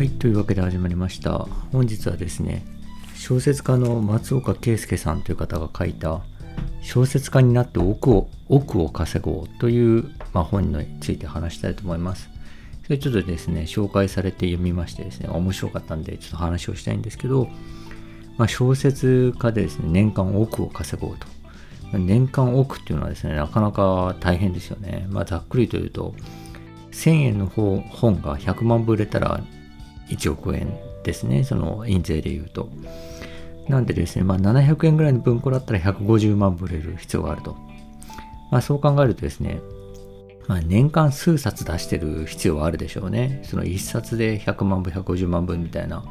はい、というわけで始まりました。本日はですね、小説家の松岡圭介さんという方が書いた、小説家になって億を億を稼ごうという、まあ、本について話したいと思います。それちょっとですね、紹介されて読みましてですね、面白かったんで、ちょっと話をしたいんですけど、まあ、小説家でですね、年間億を稼ごうと。年間億っていうのはですね、なかなか大変ですよね。まあ、ざっくりと言うと、1000円の本本が100万部売れたら1億円ですね、その印税で言うと。なんでですね、まあ、700円ぐらいの文庫だったら150万部売れる必要があると。まあ、そう考えるとですね、まあ、年間数冊出してる必要はあるでしょうね。その1冊で100万部、150万部みたいな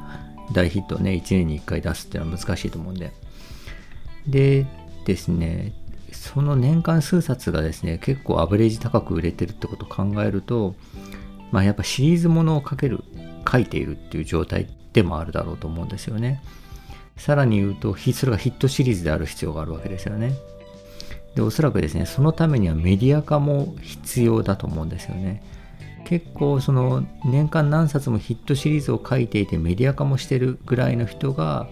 大ヒットをね、1年に1回出すっていうのは難しいと思うんで。でですね、その年間数冊がですね、結構アベレージ高く売れてるってことを考えると、まあやっぱシリーズものを書ける、書いているっていう状態でもあるだろうと思うんですよね。さらに言うと、それがヒットシリーズである必要があるわけですよね。で、おそらくですね、そのためにはメディア化も必要だと思うんですよね。結構その年間何冊もヒットシリーズを書いていてメディア化もしてるぐらいの人が、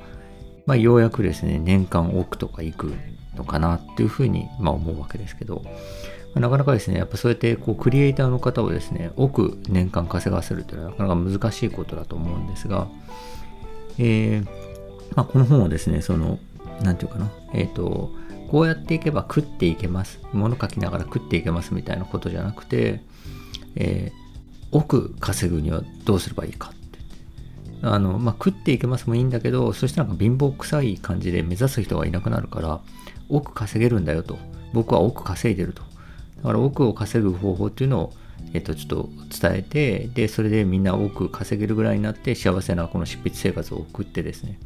まあ、ようやくですね、年間億とかいくのかなっていうふうに、まあ、思うわけですけど、まあ、なかなかですね、やっぱそうやってこうクリエイターの方をですね、億年間稼がせるというのはなかなか難しいことだと思うんですが、えーまあ、この本はですね、その、なんていうかな、えっ、ー、と、こうやっていけば食っていけます。物書きながら食っていけますみたいなことじゃなくて、えー、億稼ぐにはどうすればいいかあの、まあ、食っていけますもいいんだけど、そしてなんか貧乏臭い感じで目指す人がいなくなるから、億稼げるんだよと。僕は億稼いでると。だから億を稼ぐ方法っていうのを、えっと、ちょっと伝えて、で、それでみんな億稼げるぐらいになって幸せなこの執筆生活を送ってですね。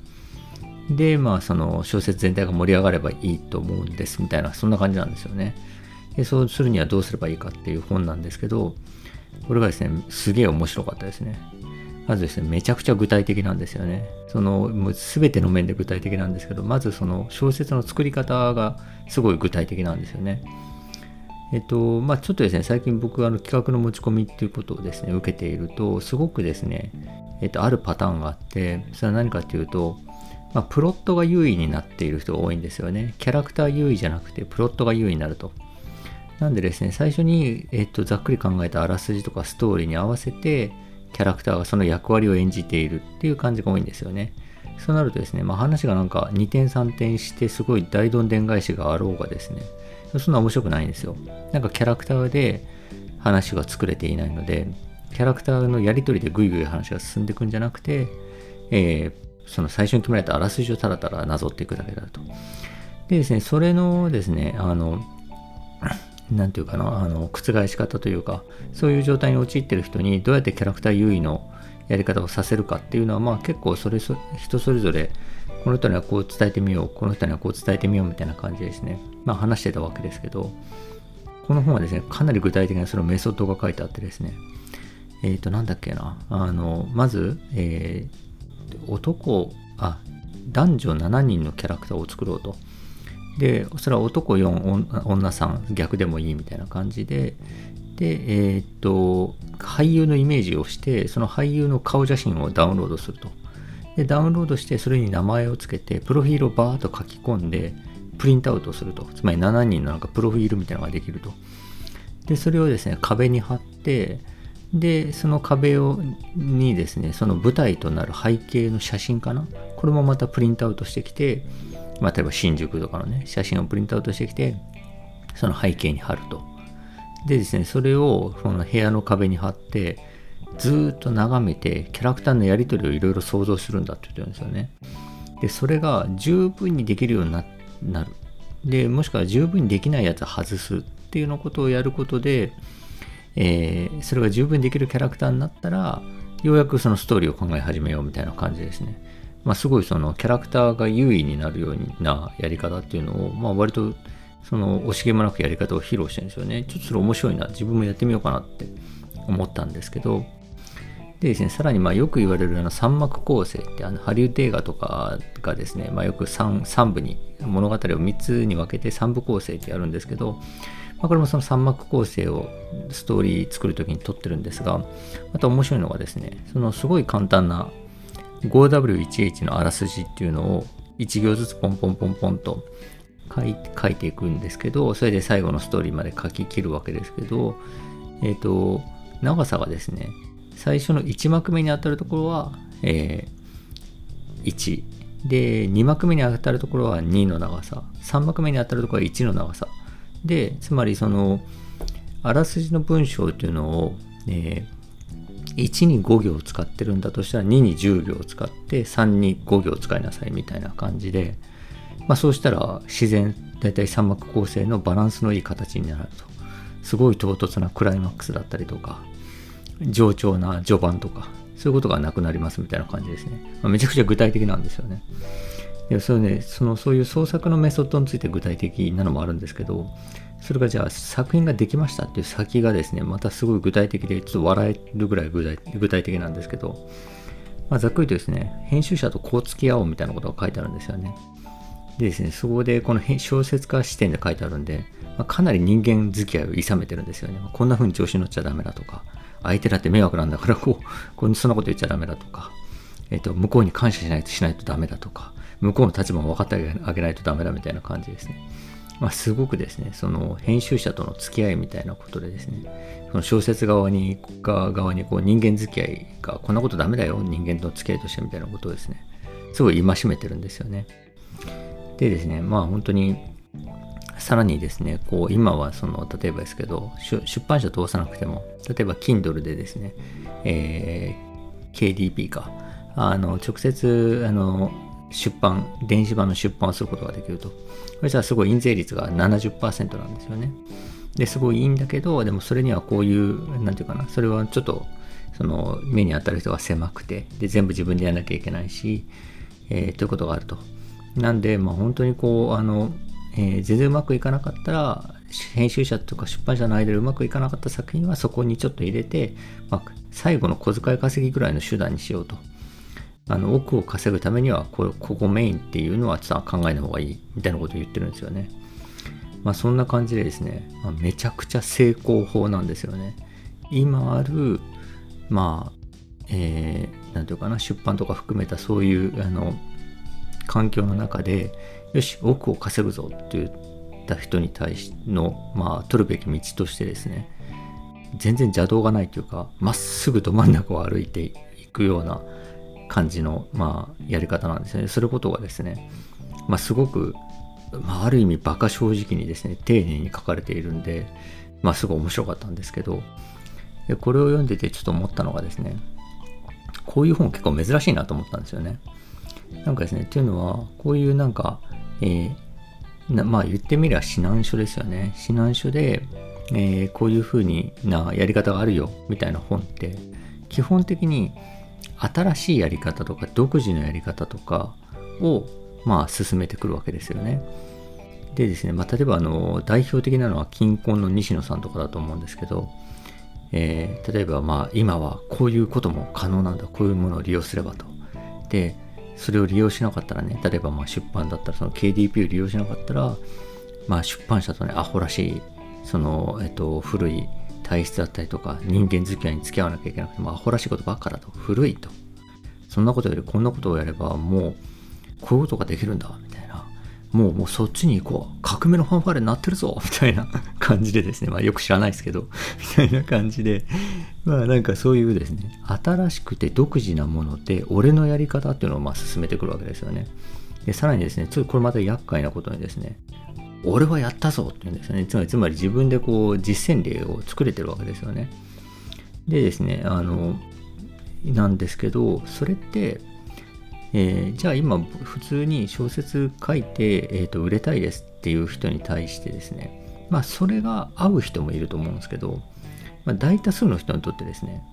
で、まあ、その小説全体が盛り上がればいいと思うんですみたいな、そんな感じなんですよね。で、そうするにはどうすればいいかっていう本なんですけど、これがですね、すげえ面白かったですね。まずですね、めちゃくちゃ具体的なんですよね。その、もう全ての面で具体的なんですけど、まずその小説の作り方がすごい具体的なんですよね。えっと、まあちょっとですね、最近僕あの企画の持ち込みっていうことをですね、受けていると、すごくですね、えっと、あるパターンがあって、それは何かっていうと、まあ、プロットが優位になっている人が多いんですよね。キャラクター優位じゃなくて、プロットが優位になると。なんでですね、最初に、えっと、ざっくり考えたあらすじとかストーリーに合わせて、キャラクターがその役割を演じているっていう感じが多いんですよね。そうなるとですね、まあ、話がなんか2点3点してすごい大どんでん返しがあろうがですね、そんな面白くないんですよ。なんかキャラクターで話が作れていないので、キャラクターのやり取りでぐいぐい話が進んでいくんじゃなくて、えー、その最初に決められたあらすじをただただなぞっていくだけだと。でですね、それのですね、あの、なんていうかな、あの、覆し方というか、そういう状態に陥ってる人にどうやってキャラクター優位のやり方をさせるかっていうのは、まあ結構それ、人それぞれ、この人にはこう伝えてみよう、この人にはこう伝えてみようみたいな感じですね。まあ話してたわけですけど、この本はですね、かなり具体的なそのメソッドが書いてあってですね、えっ、ー、と、なんだっけな、あの、まず、えー、男、あ、男女7人のキャラクターを作ろうと。で、それは男4、女3、逆でもいいみたいな感じで、で、えー、っと、俳優のイメージをして、その俳優の顔写真をダウンロードすると。で、ダウンロードして、それに名前をつけて、プロフィールをバーッと書き込んで、プリントアウトすると。つまり7人のなんかプロフィールみたいなのができると。で、それをですね、壁に貼って、で、その壁をにですね、その舞台となる背景の写真かな？これもまたプリントアウトしてきて、まあ、例えば新宿とかのね、写真をプリントアウトしてきて、その背景に貼ると。でですね、それをその部屋の壁に貼って、ずっと眺めて、キャラクターのやり取りをいろいろ想像するんだって言ってるんですよね。で、それが十分にできるようになる。で、もしくは十分にできないやつは外すっていうのことをやることで、えー、それが十分にできるキャラクターになったら、ようやくそのストーリーを考え始めようみたいな感じですね。まあ、すごいそのキャラクターが優位になるようなやり方っていうのを、まあ、割とその惜しげもなくやり方を披露してるんですよね。ちょっとそれ面白いな、自分もやってみようかなって思ったんですけど、でですね、さらにまあよく言われるあの三幕構成ってあのハリウッド映画とかがですね、まあ、よく 3, 3部に物語を3つに分けて3部構成ってやるんですけど、まあ、これもその三幕構成をストーリー作るときに撮ってるんですが、また面白いのがですね、そのすごい簡単な 5W1H のあらすじっていうのを1行ずつポンポンポンポンと書い書いていくんですけど、それで最後のストーリーまで書き切るわけですけど、えっ、ー、と、長さがですね、最初の1幕目に当たるところは、えー、1。で、2幕目に当たるところは2の長さ。3幕目に当たるところは1の長さ。で、つまりその、あらすじの文章っていうのを、えー、1に5行使ってるんだとしたら2に10行使って3に5行使いなさいみたいな感じで、まあ、そうしたら自然大体3幕構成のバランスのいい形になると。すごい唐突なクライマックスだったりとか冗長な序盤とかそういうことがなくなりますみたいな感じですね、まあ、めちゃくちゃ具体的なんですよね。でそれねそのそういう創作のメソッドについて具体的なのもあるんですけどそれがじゃあ作品ができましたっていう先がですねまたすごい具体的でちょっと笑えるぐらい具体具体的なんですけど、まあ、ざっくりとですね編集者とこう付き合おうみたいなことが書いてあるんですよねでですねそこでこの小説家視点で書いてあるんで、まあ、かなり人間付き合いをいさめてるんですよね、まあ、こんな風に調子に乗っちゃダメだとか相手だって迷惑なんだからこう こうそんなこと言っちゃダメだとか、えっと、向こうに感謝しないとしないとダメだとか向こうの立場も分かってあげないとダメだみたいな感じですね。まあ、すごくですね、その編集者との付き合いみたいなことでですね、その小説側に、側にこう人間付き合いがこんなことダメだよ、人間との付き合いとしてみたいなことをですね、すごい戒めてるんですよね。でですね、まあ本当に、さらにですね、こう今はその、例えばですけど、出版社通さなくても、例えば Kindle でですね、えー、KDP か、あの、直接、あの、出版、電子版の出版をすることができると。これじゃすごい印税率が70%なんですよね。で、すごいいいんだけど、でもそれにはこういう、なんていうかな、それはちょっと、その目に当たる人が狭くて、で、全部自分でやらなきゃいけないし、えー、ということがあると。なんで、まあ本当にこう、あの、えー、全然うまくいかなかったら、編集者とか出版社の間でうまくいかなかった作品はそこにちょっと入れて、まあ、最後の小遣い稼ぎぐらいの手段にしようと。あの奥を稼ぐためにはこここメインっていうのはちょっと考えない方がいいみたいなことを言ってるんですよね。まあそんな感じでですね、まあ、めちゃくちゃ成功法なんですよね。今ある、まあ、えー、ていうかな、出版とか含めたそういうあの環境の中で、よし、奥を稼ぐぞって言った人に対しの、まあ、取るべき道としてですね、全然邪道がないというか、まっすぐど真ん中を歩いていくような感じの、まあ、やり方なんですね。することがですね、まあ、すごく、まあ、ある意味馬鹿正直にですね、丁寧に書かれているんで、まあ、すごい面白かったんですけど、でこれを読んでてちょっと思ったのがですね、こういう本結構珍しいなと思ったんですよね。なんかですね、っていうのは、こういうなんか、えー、まあ言ってみれば指南書ですよね。指南書で、えー、こういう風になやり方があるよみたいな本って基本的に新しいやり方とか独自のやり方とかをまあ進めてくるわけですよね。でですね、まあ、例えばあの代表的なのは金婚の西野さんとかだと思うんですけど、えー、例えばまあ今はこういうことも可能なんだこういうものを利用すればと。でそれを利用しなかったらね例えばまあ出版だったらその KDP を利用しなかったら、まあ、出版社とねアホらしいその、えっと、古い体質だったりとか人間付き合いに付き合わなきゃいけなくてもアホらしいことばっかだと。古いと。そんなことよりこんなことをやればもうこういうことができるんだみたいな。もうもうそっちに行こう。革命のファンファーレになってるぞみたいな 感じでですね。まあよく知らないですけどみたいな感じで。まあなんかそういうですね。新しくて独自なもので俺のやり方っていうのをまあ進めてくるわけですよね。でさらにですねちょっとこれまた厄介なことにですね俺はやったぞっていうんですよね。つまり、つまり自分でこう実践例を作れてるわけですよね。でですね、あの、なんですけど、それって、えー、じゃあ今普通に小説書いて、えーと、売れたいですっていう人に対してですね、まあそれが合う人もいると思うんですけど、まあ、大多数の人にとってですね、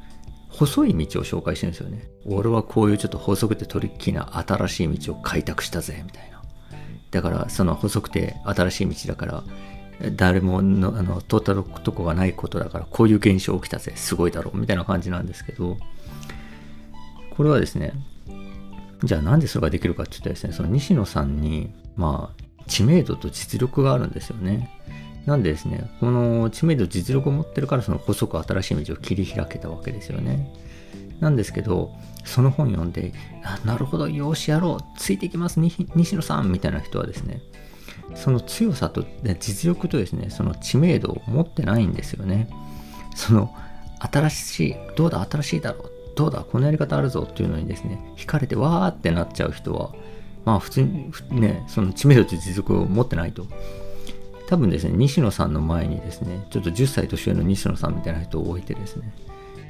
細い道を紹介してるんですよね。俺はこういうちょっと細くてトリッキーな新しい道を開拓したぜ、みたいな。だからその細くて新しい道だから誰ものあの通ったとこがないことだからこういう現象起きたぜすごいだろうみたいな感じなんですけどこれはですねじゃあなんでそれができるかって言ったらですねその西野さんにまあ知名度と実力があるんですよねなんでですね、この知名度、実力を持ってるから、その細く新しい道を切り開けたわけですよね。なんですけど、その本読んで、あなるほど、よしやろう、ついていきます、西野さんみたいな人はですね、その強さと実力とですね、その知名度を持ってないんですよね。その新しい、どうだ、新しいだろう、どうだ、このやり方あるぞっていうのにですね、惹かれてわーってなっちゃう人は、まあ普通にね、その知名度と実力を持ってないと。多分ですね、西野さんの前にですね、ちょっと10歳年上の西野さんみたいな人を置いてですね、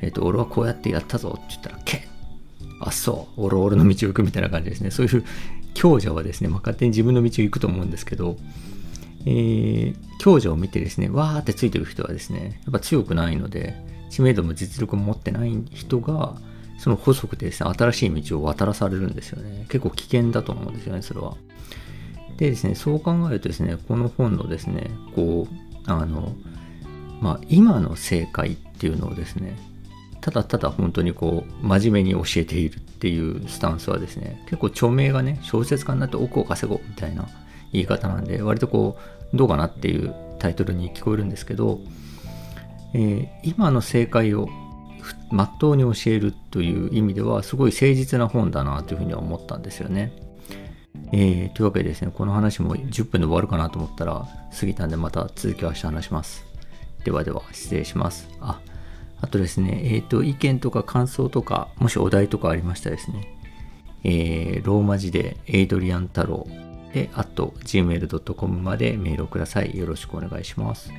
えっ、と、俺はこうやってやったぞって言ったら、けあ、そう、俺俺の道を行くみたいな感じですね。そういう強者はですね、まあ、勝手に自分の道を行くと思うんですけど、えー、強者を見てですね、わーってついてる人はですね、やっぱ強くないので、知名度も実力も持ってない人が、その細くてですね、新しい道を渡らされるんですよね。結構危険だと思うんですよね、それは。でですね、そう考えるとですね、この本のですね、こう、あの、まあ、今の正解っていうのをですね、ただただ本当にこう、真面目に教えているっていうスタンスはですね、結構著名がね、小説家になって奥を稼ごうみたいな言い方なんで、割とこう、どうかなっていうタイトルに聞こえるんですけど、えー、今の正解をまっとうに教えるという意味では、すごい誠実な本だなというふうには思ったんですよね。えー、というわけでですね、この話も10分で終わるかなと思ったら過ぎたんでまた続きは明日話します。ではでは失礼します。あ、あとですね、えっ、ー、と、意見とか感想とか、もしお題とかありましたらですね、えー、ローマ字でエイドリアン太郎で、あと gmail.com までメールをください。よろしくお願いします。